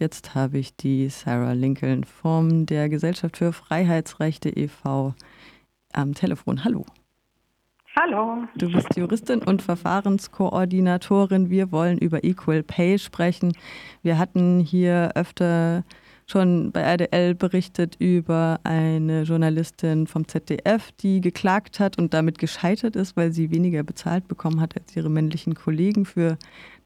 Jetzt habe ich die Sarah Lincoln von der Gesellschaft für Freiheitsrechte e.V. am Telefon. Hallo. Hallo. Du bist Juristin und Verfahrenskoordinatorin. Wir wollen über Equal Pay sprechen. Wir hatten hier öfter schon bei RDL berichtet über eine Journalistin vom ZDF, die geklagt hat und damit gescheitert ist, weil sie weniger bezahlt bekommen hat als ihre männlichen Kollegen für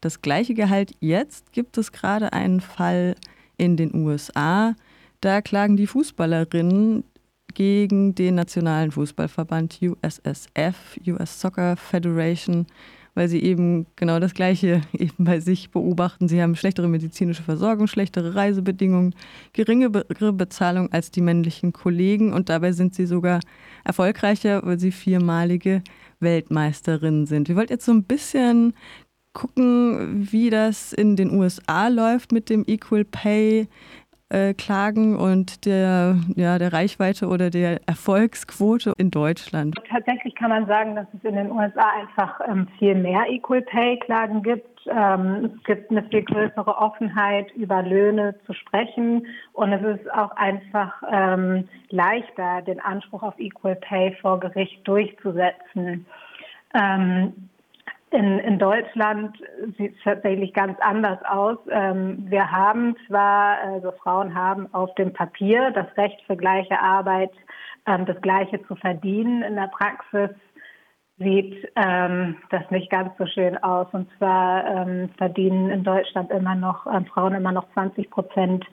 das gleiche Gehalt. Jetzt gibt es gerade einen Fall in den USA. Da klagen die Fußballerinnen gegen den Nationalen Fußballverband USSF, US Soccer Federation, weil sie eben genau das Gleiche eben bei sich beobachten. Sie haben schlechtere medizinische Versorgung, schlechtere Reisebedingungen, geringere Bezahlung als die männlichen Kollegen und dabei sind sie sogar erfolgreicher, weil sie viermalige Weltmeisterin sind. Wir wollten jetzt so ein bisschen gucken, wie das in den USA läuft mit dem Equal Pay äh, Klagen und der, ja, der Reichweite oder der Erfolgsquote in Deutschland? Tatsächlich kann man sagen, dass es in den USA einfach ähm, viel mehr Equal Pay Klagen gibt. Ähm, es gibt eine viel größere Offenheit, über Löhne zu sprechen. Und es ist auch einfach ähm, leichter, den Anspruch auf Equal Pay vor Gericht durchzusetzen. Ähm, in, in Deutschland sieht es tatsächlich ganz anders aus. Ähm, wir haben zwar, also Frauen haben auf dem Papier das Recht für gleiche Arbeit, ähm, das Gleiche zu verdienen. In der Praxis sieht ähm, das nicht ganz so schön aus. Und zwar ähm, verdienen in Deutschland immer noch äh, Frauen immer noch 20 Prozent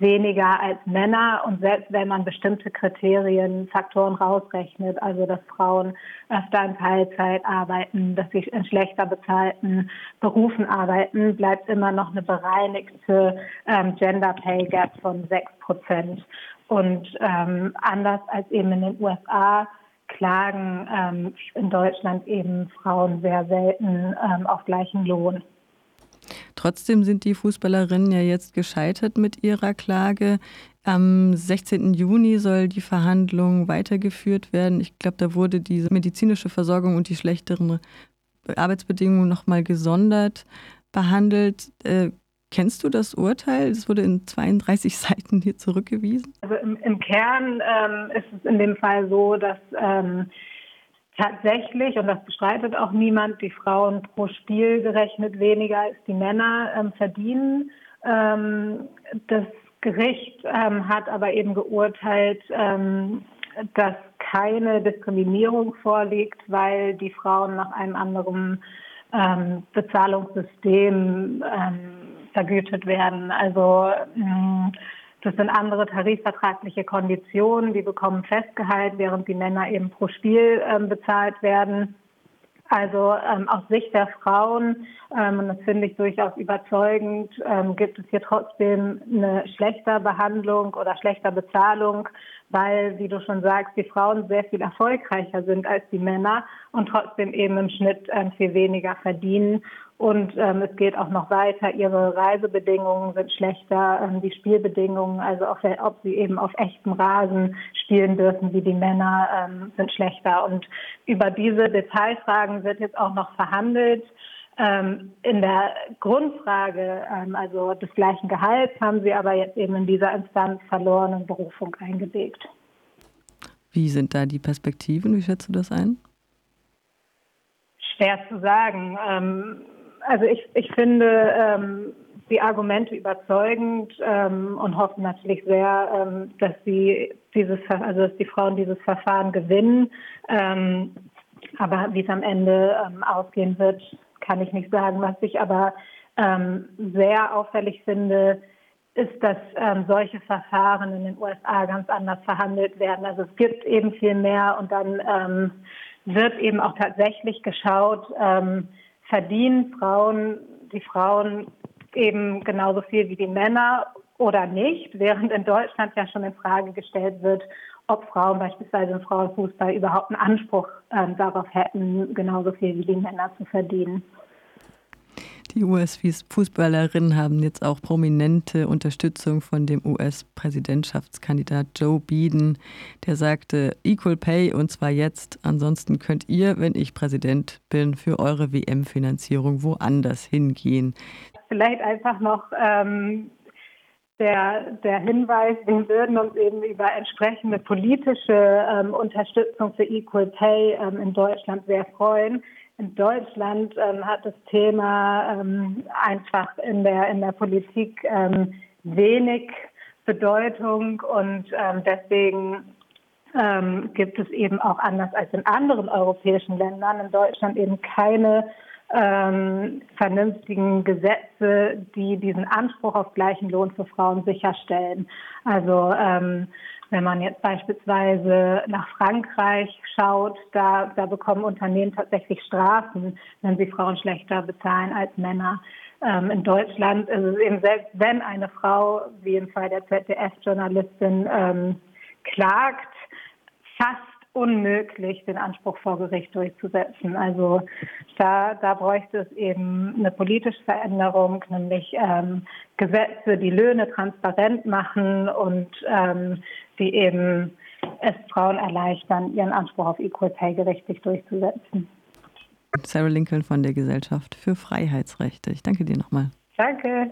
weniger als Männer. Und selbst wenn man bestimmte Kriterien, Faktoren rausrechnet, also dass Frauen öfter in Teilzeit arbeiten, dass sie in schlechter bezahlten Berufen arbeiten, bleibt immer noch eine bereinigte ähm, Gender Pay Gap von sechs Prozent. Und ähm, anders als eben in den USA klagen ähm, in Deutschland eben Frauen sehr selten ähm, auf gleichen Lohn. Trotzdem sind die Fußballerinnen ja jetzt gescheitert mit ihrer Klage. Am 16. Juni soll die Verhandlung weitergeführt werden. Ich glaube, da wurde diese medizinische Versorgung und die schlechteren Arbeitsbedingungen nochmal gesondert behandelt. Äh, kennst du das Urteil? Es wurde in 32 Seiten hier zurückgewiesen. Also im, im Kern ähm, ist es in dem Fall so, dass ähm, tatsächlich, und das bestreitet auch niemand, die Frauen pro Spiel gerechnet weniger als die Männer ähm, verdienen. Ähm, das Gericht ähm, hat aber eben geurteilt, ähm, dass keine Diskriminierung vorliegt, weil die Frauen nach einem anderen ähm, Bezahlungssystem ähm, vergütet werden. Also mh, das sind andere tarifvertragliche Konditionen, die bekommen Festgehalt, während die Männer eben pro Spiel ähm, bezahlt werden. Also ähm, aus Sicht der Frauen, ähm, und das finde ich durchaus überzeugend, ähm, gibt es hier trotzdem eine schlechter Behandlung oder schlechter Bezahlung, weil, wie du schon sagst, die Frauen sehr viel erfolgreicher sind als die Männer und trotzdem eben im Schnitt ähm, viel weniger verdienen. Und ähm, es geht auch noch weiter. Ihre Reisebedingungen sind schlechter, ähm, die Spielbedingungen, also auf, ob sie eben auf echtem Rasen spielen dürfen wie die Männer, ähm, sind schlechter. Und über diese Detailfragen wird jetzt auch noch verhandelt. Ähm, in der Grundfrage, ähm, also des gleichen Gehalts, haben sie aber jetzt eben in dieser Instanz verloren und Berufung eingelegt. Wie sind da die Perspektiven? Wie schätzt du das ein? Schwer zu sagen. Ähm, also ich, ich finde ähm, die Argumente überzeugend ähm, und hoffe natürlich sehr, ähm, dass sie dieses, also dass die Frauen dieses Verfahren gewinnen. Ähm, aber wie es am Ende ähm, ausgehen wird, kann ich nicht sagen. Was ich aber ähm, sehr auffällig finde, ist, dass ähm, solche Verfahren in den USA ganz anders verhandelt werden. Also es gibt eben viel mehr und dann ähm, wird eben auch tatsächlich geschaut, ähm, verdienen Frauen, die Frauen eben genauso viel wie die Männer oder nicht, während in Deutschland ja schon in Frage gestellt wird, ob Frauen beispielsweise im Frauenfußball überhaupt einen Anspruch äh, darauf hätten, genauso viel wie die Männer zu verdienen. Die US-Fußballerinnen haben jetzt auch prominente Unterstützung von dem US-Präsidentschaftskandidat Joe Biden, der sagte Equal Pay und zwar jetzt. Ansonsten könnt ihr, wenn ich Präsident bin, für eure WM-Finanzierung woanders hingehen. Vielleicht einfach noch ähm der, der Hinweis, wir würden uns eben über entsprechende politische ähm, Unterstützung für Equal Pay ähm, in Deutschland sehr freuen. In Deutschland ähm, hat das Thema ähm, einfach in der, in der Politik ähm, wenig Bedeutung und ähm, deswegen gibt es eben auch anders als in anderen europäischen Ländern in Deutschland eben keine ähm, vernünftigen Gesetze, die diesen Anspruch auf gleichen Lohn für Frauen sicherstellen. Also ähm, wenn man jetzt beispielsweise nach Frankreich schaut, da, da bekommen Unternehmen tatsächlich Strafen, wenn sie Frauen schlechter bezahlen als Männer. Ähm, in Deutschland ist es eben selbst, wenn eine Frau, wie im Fall der ZDF-Journalistin, ähm, klagt, fast unmöglich, den Anspruch vor Gericht durchzusetzen. Also da, da bräuchte es eben eine politische Veränderung, nämlich ähm, Gesetze, die Löhne transparent machen und ähm, die eben es Frauen erleichtern, ihren Anspruch auf Equal Pay gerichtlich durchzusetzen. Sarah Lincoln von der Gesellschaft für Freiheitsrechte. Ich danke dir nochmal. Danke.